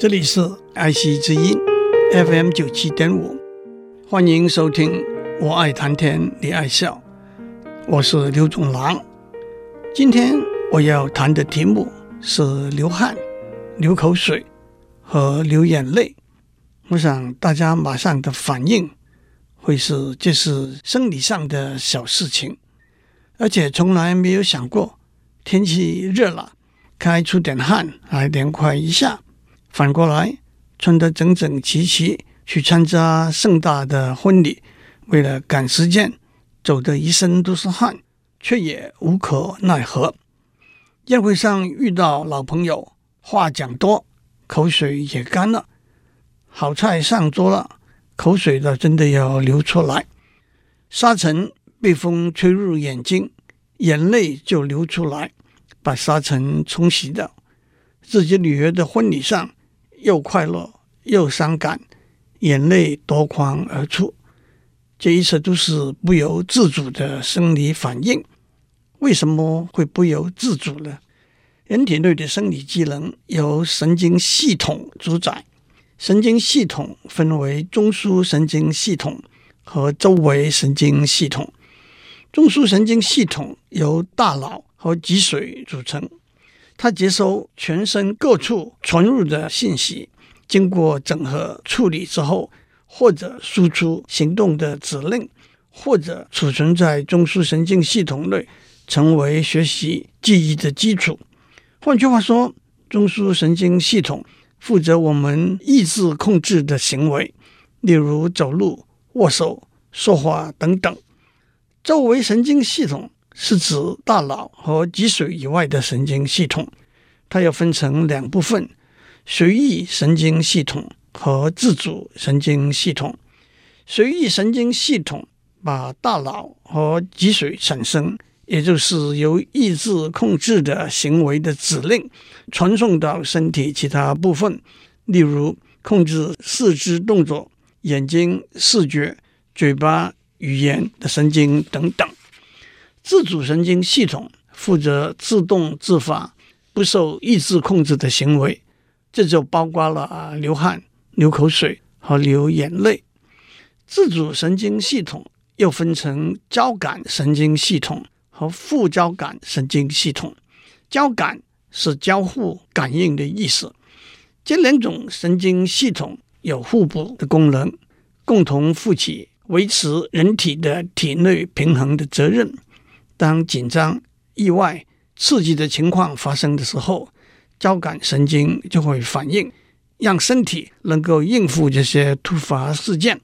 这里是爱惜之音 FM 九七点五，欢迎收听。我爱谈天，你爱笑，我是刘总郎。今天我要谈的题目是流汗、流口水和流眼泪。我想大家马上的反应会是这是生理上的小事情，而且从来没有想过天气热了，该出点汗来凉快一下。反过来穿得整整齐齐去参加盛大的婚礼。为了赶时间，走得一身都是汗，却也无可奈何。宴会上遇到老朋友，话讲多，口水也干了。好菜上桌了，口水倒真的要流出来。沙尘被风吹入眼睛，眼泪就流出来，把沙尘冲洗掉。自己女儿的婚礼上，又快乐又伤感，眼泪夺眶而出。这一切都是不由自主的生理反应。为什么会不由自主呢？人体内的生理机能由神经系统主宰，神经系统分为中枢神经系统和周围神经系统。中枢神经系统由大脑和脊髓组成，它接收全身各处传入的信息，经过整合处理之后。或者输出行动的指令，或者储存在中枢神经系统内，成为学习记忆的基础。换句话说，中枢神经系统负责我们意志控制的行为，例如走路、握手、说话等等。周围神经系统是指大脑和脊髓以外的神经系统，它要分成两部分：随意神经系统。和自主神经系统，随意神经系统把大脑和脊髓产生，也就是由意志控制的行为的指令，传送到身体其他部分，例如控制四肢动作、眼睛、视觉、嘴巴、语言的神经等等。自主神经系统负责自动自发、不受意志控制的行为，这就包括了流汗。流口水和流眼泪，自主神经系统又分成交感神经系统和副交感神经系统。交感是交互感应的意思。这两种神经系统有互补的功能，共同负起维持人体的体内平衡的责任。当紧张、意外、刺激的情况发生的时候，交感神经就会反应。让身体能够应付这些突发事件，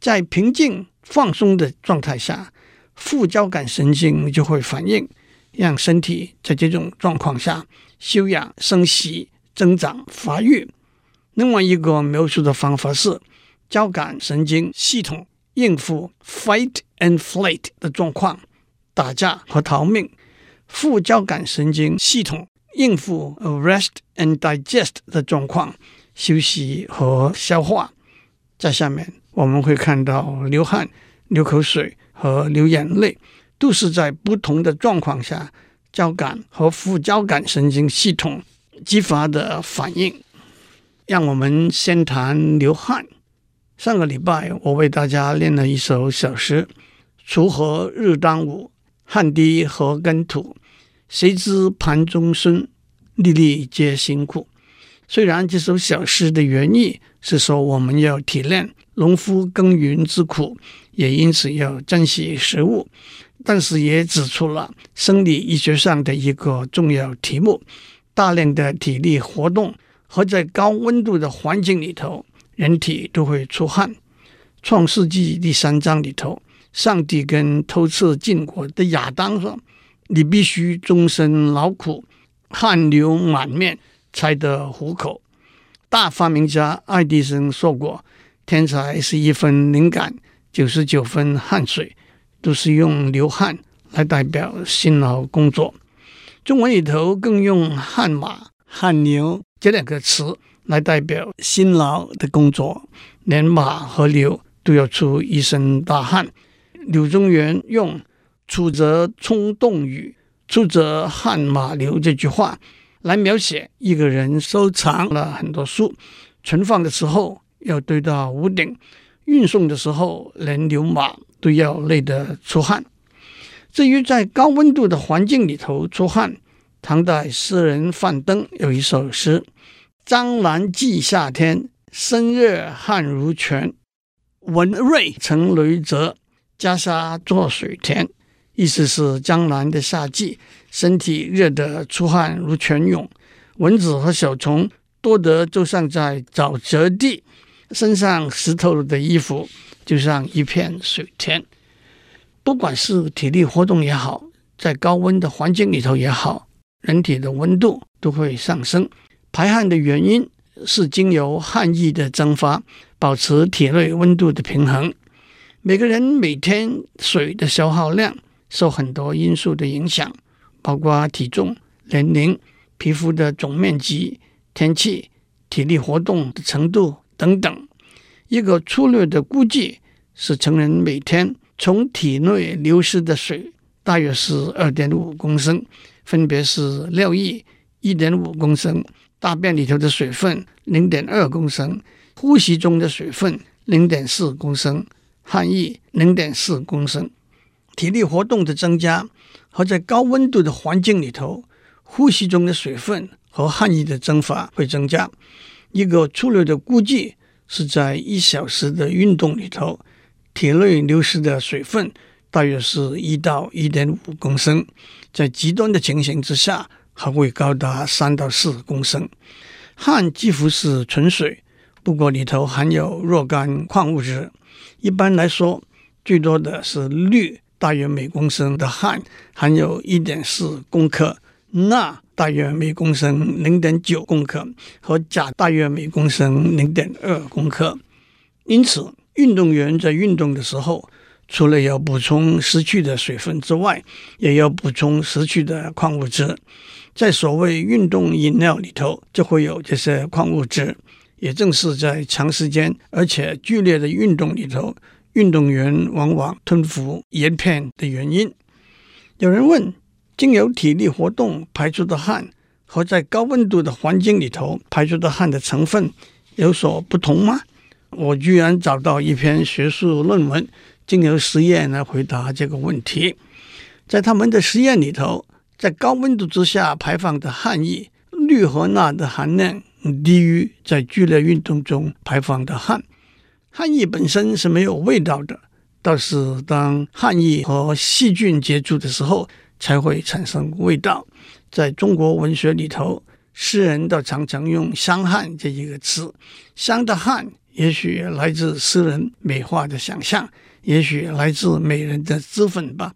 在平静放松的状态下，副交感神经就会反应，让身体在这种状况下休养生息、增长发育。另外一个描述的方法是，交感神经系统应付 fight and flight 的状况，打架和逃命；副交感神经系统应付 rest and digest 的状况。休息和消化，在下面我们会看到流汗、流口水和流眼泪，都是在不同的状况下，交感和副交感神经系统激发的反应。让我们先谈流汗。上个礼拜我为大家练了一首小诗：“锄禾日当午，汗滴禾耕土。谁知盘中餐，粒粒皆辛苦。”虽然这首小诗的原意是说我们要体谅农夫耕耘之苦，也因此要珍惜食物，但是也指出了生理医学上的一个重要题目：大量的体力活动和在高温度的环境里头，人体都会出汗。创世纪第三章里头，上帝跟偷吃禁果的亚当说：“你必须终身劳苦，汗流满面。”才得糊口。大发明家爱迪生说过：“天才是一分灵感，九十九分汗水，都是用流汗来代表辛劳工作。”中文里头更用“汗马”“汗牛”这两个词来代表辛劳的工作，连马和牛都要出一身大汗。柳宗元用“出则冲动雨，出则汗马流”这句话。来描写一个人收藏了很多书，存放的时候要堆到屋顶，运送的时候连牛马都要累得出汗。至于在高温度的环境里头出汗，唐代诗人范登有一首诗：“张兰寄夏天，身热汗如泉。文瑞成雷泽，袈裟作水田。”意思是江南的夏季，身体热得出汗如泉涌，蚊子和小虫多得就像在沼泽地，身上湿透了的衣服就像一片水田。不管是体力活动也好，在高温的环境里头也好，人体的温度都会上升。排汗的原因是经由汗液的蒸发，保持体内温度的平衡。每个人每天水的消耗量，受很多因素的影响，包括体重、年龄、皮肤的总面积、天气、体力活动的程度等等。一个粗略的估计是，成人每天从体内流失的水大约是二点五公升，分别是尿液一点五公升，大便里头的水分零点二公升，呼吸中的水分零点四公升，汗液零点四公升。体力活动的增加和在高温度的环境里头，呼吸中的水分和汗液的蒸发会增加。一个粗略的估计是在一小时的运动里头，体内流失的水分大约是一到一点五公升，在极端的情形之下还会高达三到四公升。汗几乎是纯水，不过里头含有若干矿物质，一般来说最多的是氯。大约每公升的汗含有一点四公克，钠大约每公升零点九公克，和钾大约每公升零点二公克。因此，运动员在运动的时候，除了要补充失去的水分之外，也要补充失去的矿物质。在所谓运动饮料里头，就会有这些矿物质。也正是在长时间而且剧烈的运动里头。运动员往往吞服盐片的原因。有人问：经由体力活动排出的汗和在高温度的环境里头排出的汗的成分有所不同吗？我居然找到一篇学术论文，经由实验来回答这个问题。在他们的实验里头，在高温度之下排放的汗液，氯和钠的含量低于在剧烈运动中排放的汗。汗液本身是没有味道的，倒是当汗液和细菌接触的时候，才会产生味道。在中国文学里头，诗人都常常用“香汗”这一个词。香的汗，也许来自诗人美化的想象，也许来自美人的脂粉吧。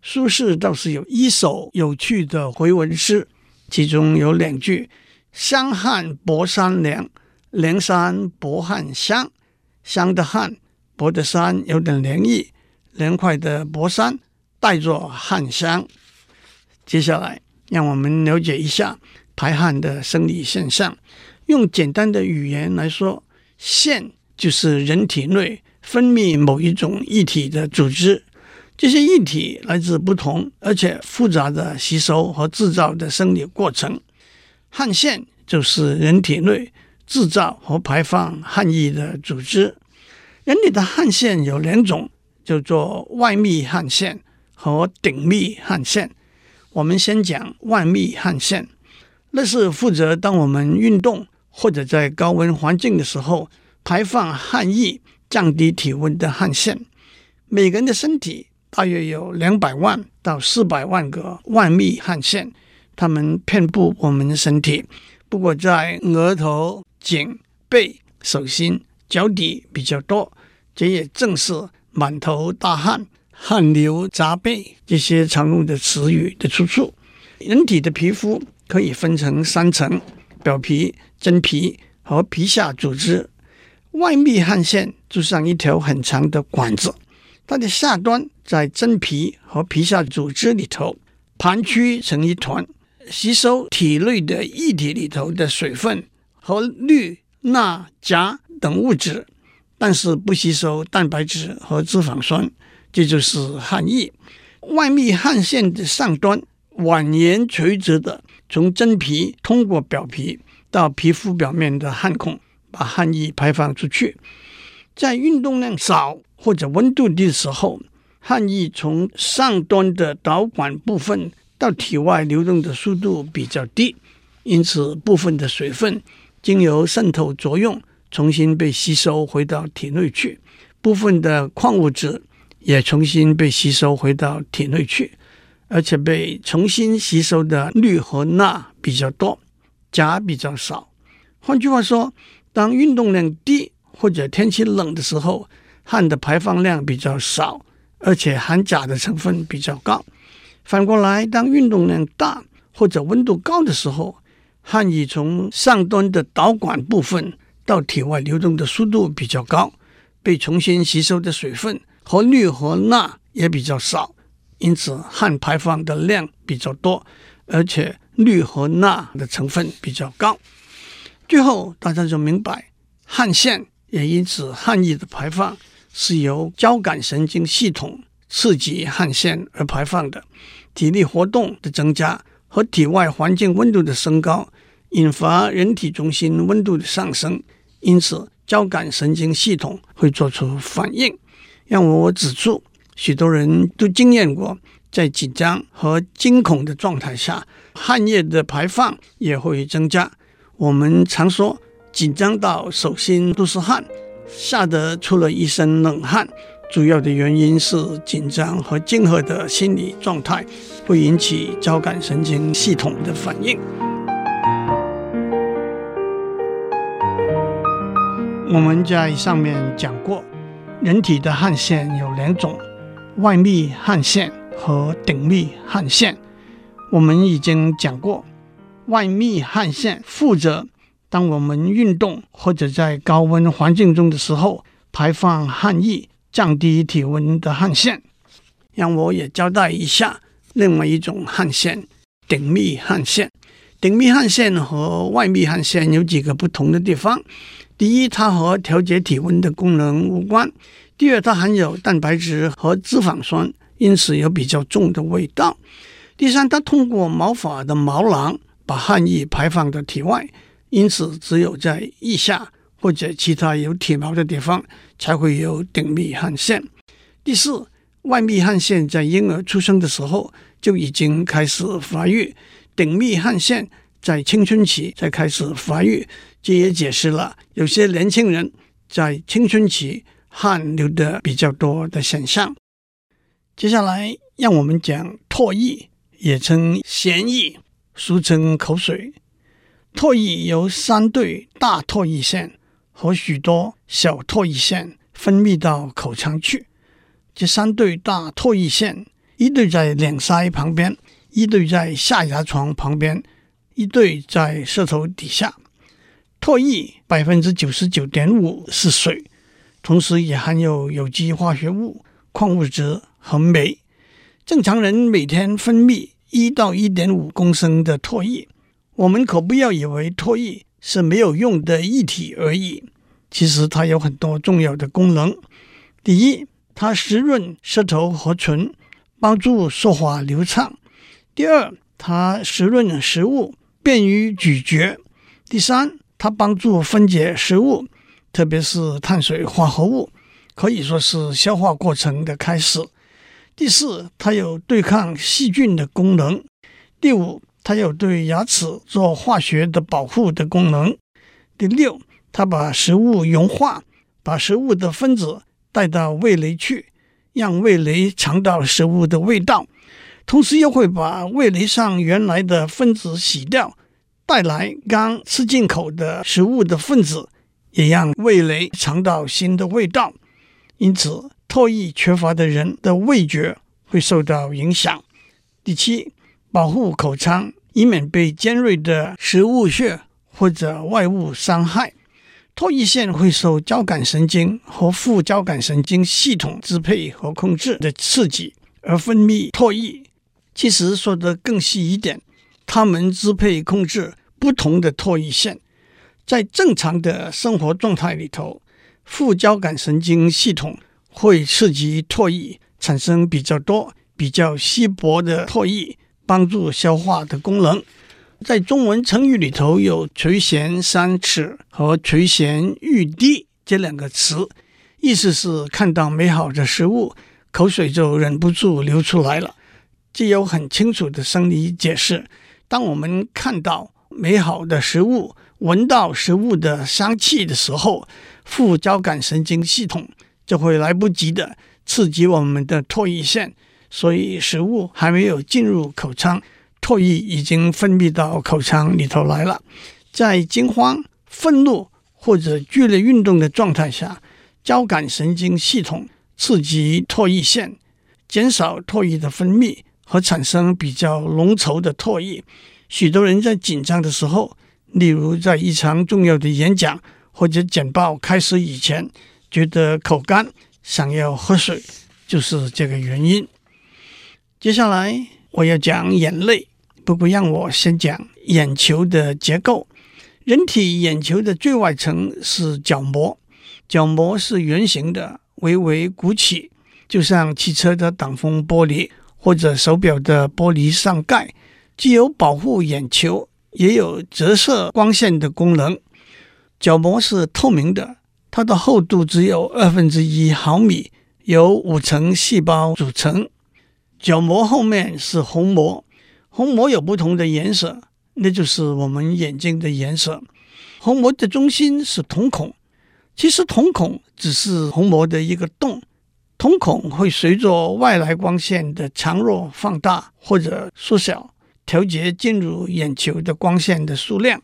苏轼倒是有一首有趣的回文诗，其中有两句：“香汉薄山凉，凉山薄汗香。”香的汉，薄的山有点凉意，凉快的薄衫带着汉香。接下来，让我们了解一下排汗的生理现象。用简单的语言来说，腺就是人体内分泌某一种液体的组织。这些液体来自不同而且复杂的吸收和制造的生理过程。汗腺就是人体内。制造和排放汗液的组织，人体的汗腺有两种，叫做外泌汗腺和顶泌汗腺。我们先讲外泌汗腺，那是负责当我们运动或者在高温环境的时候排放汗液、降低体温的汗腺。每个人的身体大约有两百万到四百万个外泌汗腺，它们遍布我们的身体。不过在额头。颈背、手心、脚底比较多，这也正是满头大汗、汗流浃背这些常用的词语的出处。人体的皮肤可以分成三层：表皮、真皮和皮下组织。外泌汗腺就像一条很长的管子，它的下端在真皮和皮下组织里头盘曲成一团，吸收体内的液体里头的水分。和氯、钠、钾等物质，但是不吸收蛋白质和脂肪酸，这就是汗液。外泌汗腺的上端蜿蜒垂直的从真皮通过表皮到皮肤表面的汗孔，把汗液排放出去。在运动量少或者温度低的时候，汗液从上端的导管部分到体外流动的速度比较低，因此部分的水分经由渗透作用重新被吸收回到体内去，部分的矿物质也重新被吸收回到体内去。而且被重新吸收的氯和钠比较多，钾比较少。换句话说，当运动量低或者天气冷的时候，汗的排放量比较少，而且含钾的成分比较高。反过来，当运动量大或者温度高的时候，汗液从上端的导管部分到体外流动的速度比较高，被重新吸收的水分和氯和钠也比较少。因此，汗排放的量比较多，而且氯和钠的成分比较高。最后，大家就明白，汗腺也因此汗液的排放是由交感神经系统刺激汗腺而排放的。体力活动的增加和体外环境温度的升高，引发人体中心温度的上升，因此交感神经系统会做出反应。让我指出。许多人都经验过，在紧张和惊恐的状态下，汗液的排放也会增加。我们常说，紧张到手心都是汗，吓得出了一身冷汗。主要的原因是紧张和惊吓的心理状态会引起交感神经系统的反应。我们在上面讲过，人体的汗腺有两种。外泌汗腺和顶泌汗腺，我们已经讲过。外泌汗腺负责当我们运动或者在高温环境中的时候排放汗液，降低体温的汗腺。让我也交代一下另外一种汗腺——顶泌汗腺。顶泌汗腺和外泌汗腺有几个不同的地方。第一，它和调节体温的功能无关。第二，它含有蛋白质和脂肪酸，因此有比较重的味道。第三，它通过毛发的毛囊把汗液排放到体外，因此只有在腋下或者其他有体毛的地方才会有顶密汗腺。第四，外密汗腺在婴儿出生的时候就已经开始发育，顶密汗腺在青春期才开始发育，这也解释了有些年轻人在青春期。汗流的比较多的现象。接下来，让我们讲唾液，也称涎液，俗称口水。唾液由三对大唾液腺和许多小唾液腺分泌到口腔去。这三对大唾液腺，一对在两腮旁边，一对在下牙床旁边，一对在舌头底下。唾液百分之九十九点五是水。同时也含有有机化学物、矿物质和酶。正常人每天分泌一到一点五公升的唾液，我们可不要以为唾液是没有用的液体而已。其实它有很多重要的功能。第一，它湿润舌头和唇，帮助说话流畅；第二，它湿润食物，便于咀嚼；第三，它帮助分解食物。特别是碳水化合物，可以说是消化过程的开始。第四，它有对抗细菌的功能。第五，它有对牙齿做化学的保护的功能。第六，它把食物融化，把食物的分子带到味蕾去，让味蕾尝到食物的味道，同时又会把味蕾上原来的分子洗掉，带来刚吃进口的食物的分子。也让味蕾尝到新的味道，因此唾液缺乏的人的味觉会受到影响。第七，保护口腔，以免被尖锐的食物屑或者外物伤害。唾液腺会受交感神经和副交感神经系统支配和控制的刺激而分泌唾液。其实说得更细一点，它们支配控制不同的唾液腺。在正常的生活状态里头，副交感神经系统会刺激唾液产生比较多、比较稀薄的唾液，帮助消化的功能。在中文成语里头有“垂涎三尺”和“垂涎欲滴”这两个词，意思是看到美好的食物，口水就忍不住流出来了。既有很清楚的生理解释，当我们看到美好的食物，闻到食物的香气的时候，副交感神经系统就会来不及的刺激我们的唾液腺，所以食物还没有进入口腔，唾液已经分泌到口腔里头来了。在惊慌、愤怒或者剧烈运动的状态下，交感神经系统刺激唾液腺，减少唾液的分泌和产生比较浓稠的唾液。许多人在紧张的时候，例如在一场重要的演讲或者简报开始以前，觉得口干，想要喝水，就是这个原因。接下来我要讲眼泪，不过让我先讲眼球的结构。人体眼球的最外层是角膜，角膜是圆形的，微微鼓起，就像汽车的挡风玻璃或者手表的玻璃上盖，既有保护眼球。也有折射光线的功能。角膜是透明的，它的厚度只有二分之一毫米，由五层细胞组成。角膜后面是虹膜，虹膜有不同的颜色，那就是我们眼睛的颜色。虹膜的中心是瞳孔，其实瞳孔只是虹膜的一个洞，瞳孔会随着外来光线的强弱放大或者缩小。调节进入眼球的光线的数量，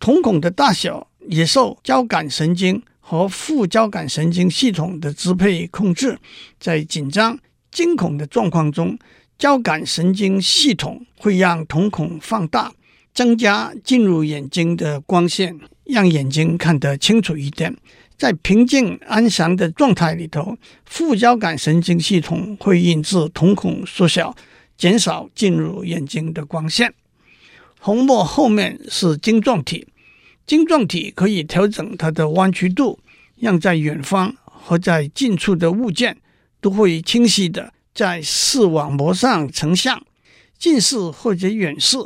瞳孔的大小也受交感神经和副交感神经系统的支配控制。在紧张、惊恐的状况中，交感神经系统会让瞳孔放大，增加进入眼睛的光线，让眼睛看得清楚一点。在平静安详的状态里头，副交感神经系统会引致瞳孔缩小。减少进入眼睛的光线。虹膜后面是晶状体，晶状体可以调整它的弯曲度，让在远方和在近处的物件都会清晰地在视网膜上成像。近视或者远视，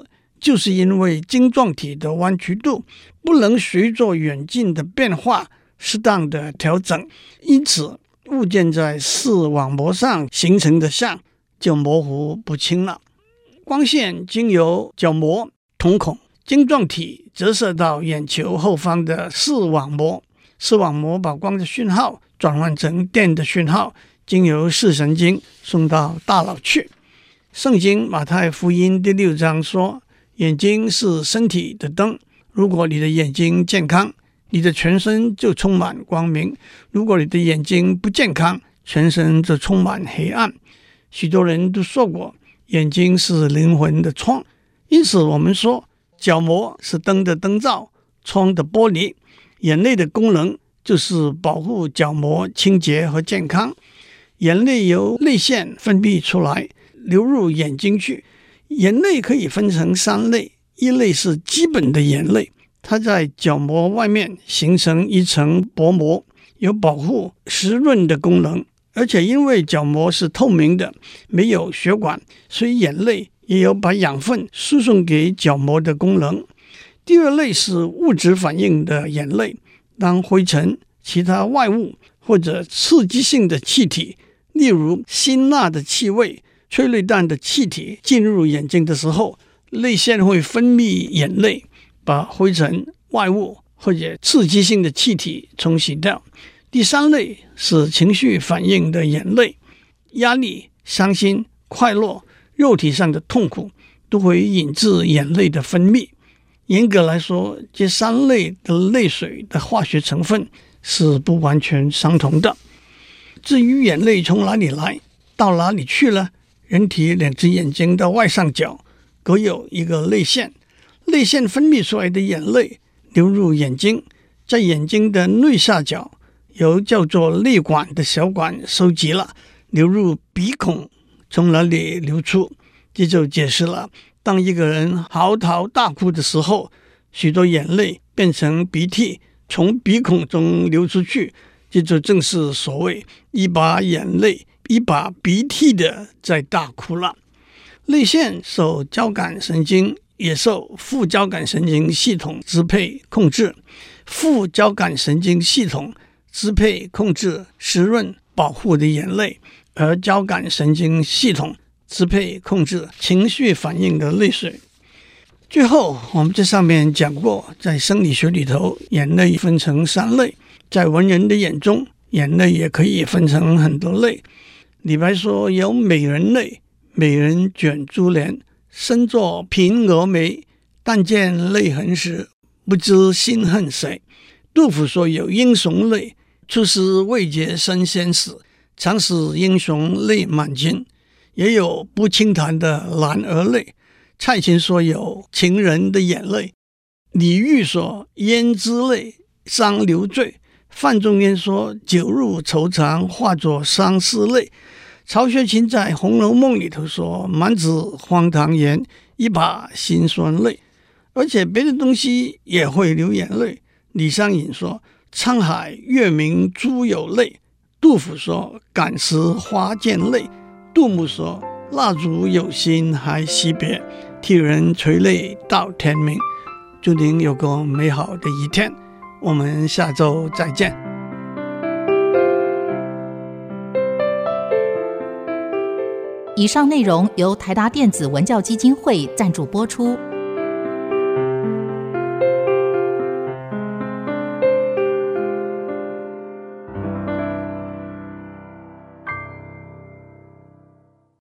就是因为晶状体的弯曲度不能随着远近的变化适当的调整，因此物件在视网膜上形成的像。就模糊不清了。光线经由角膜、瞳孔、晶状体折射到眼球后方的视网膜，视网膜把光的讯号转换成电的讯号，经由视神经送到大脑去。圣经马太福音第六章说：“眼睛是身体的灯，如果你的眼睛健康，你的全身就充满光明；如果你的眼睛不健康，全身就充满黑暗。”许多人都说过，眼睛是灵魂的窗，因此我们说角膜是灯的灯罩，窗的玻璃。眼泪的功能就是保护角膜清洁和健康。眼泪由泪腺分泌出来，流入眼睛去。眼泪可以分成三类，一类是基本的眼泪，它在角膜外面形成一层薄膜，有保护湿润的功能。而且因为角膜是透明的，没有血管，所以眼泪也有把养分输送给角膜的功能。第二类是物质反应的眼泪，当灰尘、其他外物或者刺激性的气体，例如辛辣的气味、催泪弹的气体进入眼睛的时候，泪腺会分泌眼泪，把灰尘、外物或者刺激性的气体冲洗掉。第三类是情绪反应的眼泪，压力、伤心、快乐、肉体上的痛苦都会引致眼泪的分泌。严格来说，这三类的泪水的化学成分是不完全相同的。至于眼泪从哪里来，到哪里去了？人体两只眼睛的外上角各有一个泪腺，泪腺分泌出来的眼泪流入眼睛，在眼睛的内下角。由叫做泪管的小管收集了，流入鼻孔，从哪里流出？这就解释了，当一个人嚎啕大哭的时候，许多眼泪变成鼻涕，从鼻孔中流出去。这就正是所谓一把眼泪一把鼻涕的在大哭了。泪腺受交感神经也受副交感神经系统支配控制。副交感神经系统支配控制湿润保护的眼泪，而交感神经系统支配控制情绪反应的泪水。最后，我们这上面讲过，在生理学里头，眼泪分成三类。在文人的眼中，眼泪也可以分成很多类。李白说：“有美人泪，美人卷珠帘，身作平蛾眉，但见泪痕时，不知心恨谁。”杜甫说：“有英雄泪，出师未捷身先死，常使英雄泪满襟。”也有不轻弹的男儿泪。蔡琴说：“有情人的眼泪。”李煜说：“胭脂泪，伤流醉。”范仲淹说：“酒入愁肠，化作相思泪。”曹雪芹在《红楼梦》里头说：“满纸荒唐言，一把辛酸泪。”而且别的东西也会流眼泪。李商隐说：“沧海月明珠有泪。”杜甫说：“感时花溅泪。”杜牧说：“蜡烛有心还惜别，替人垂泪到天明。”祝您有个美好的一天。我们下周再见。以上内容由台达电子文教基金会赞助播出。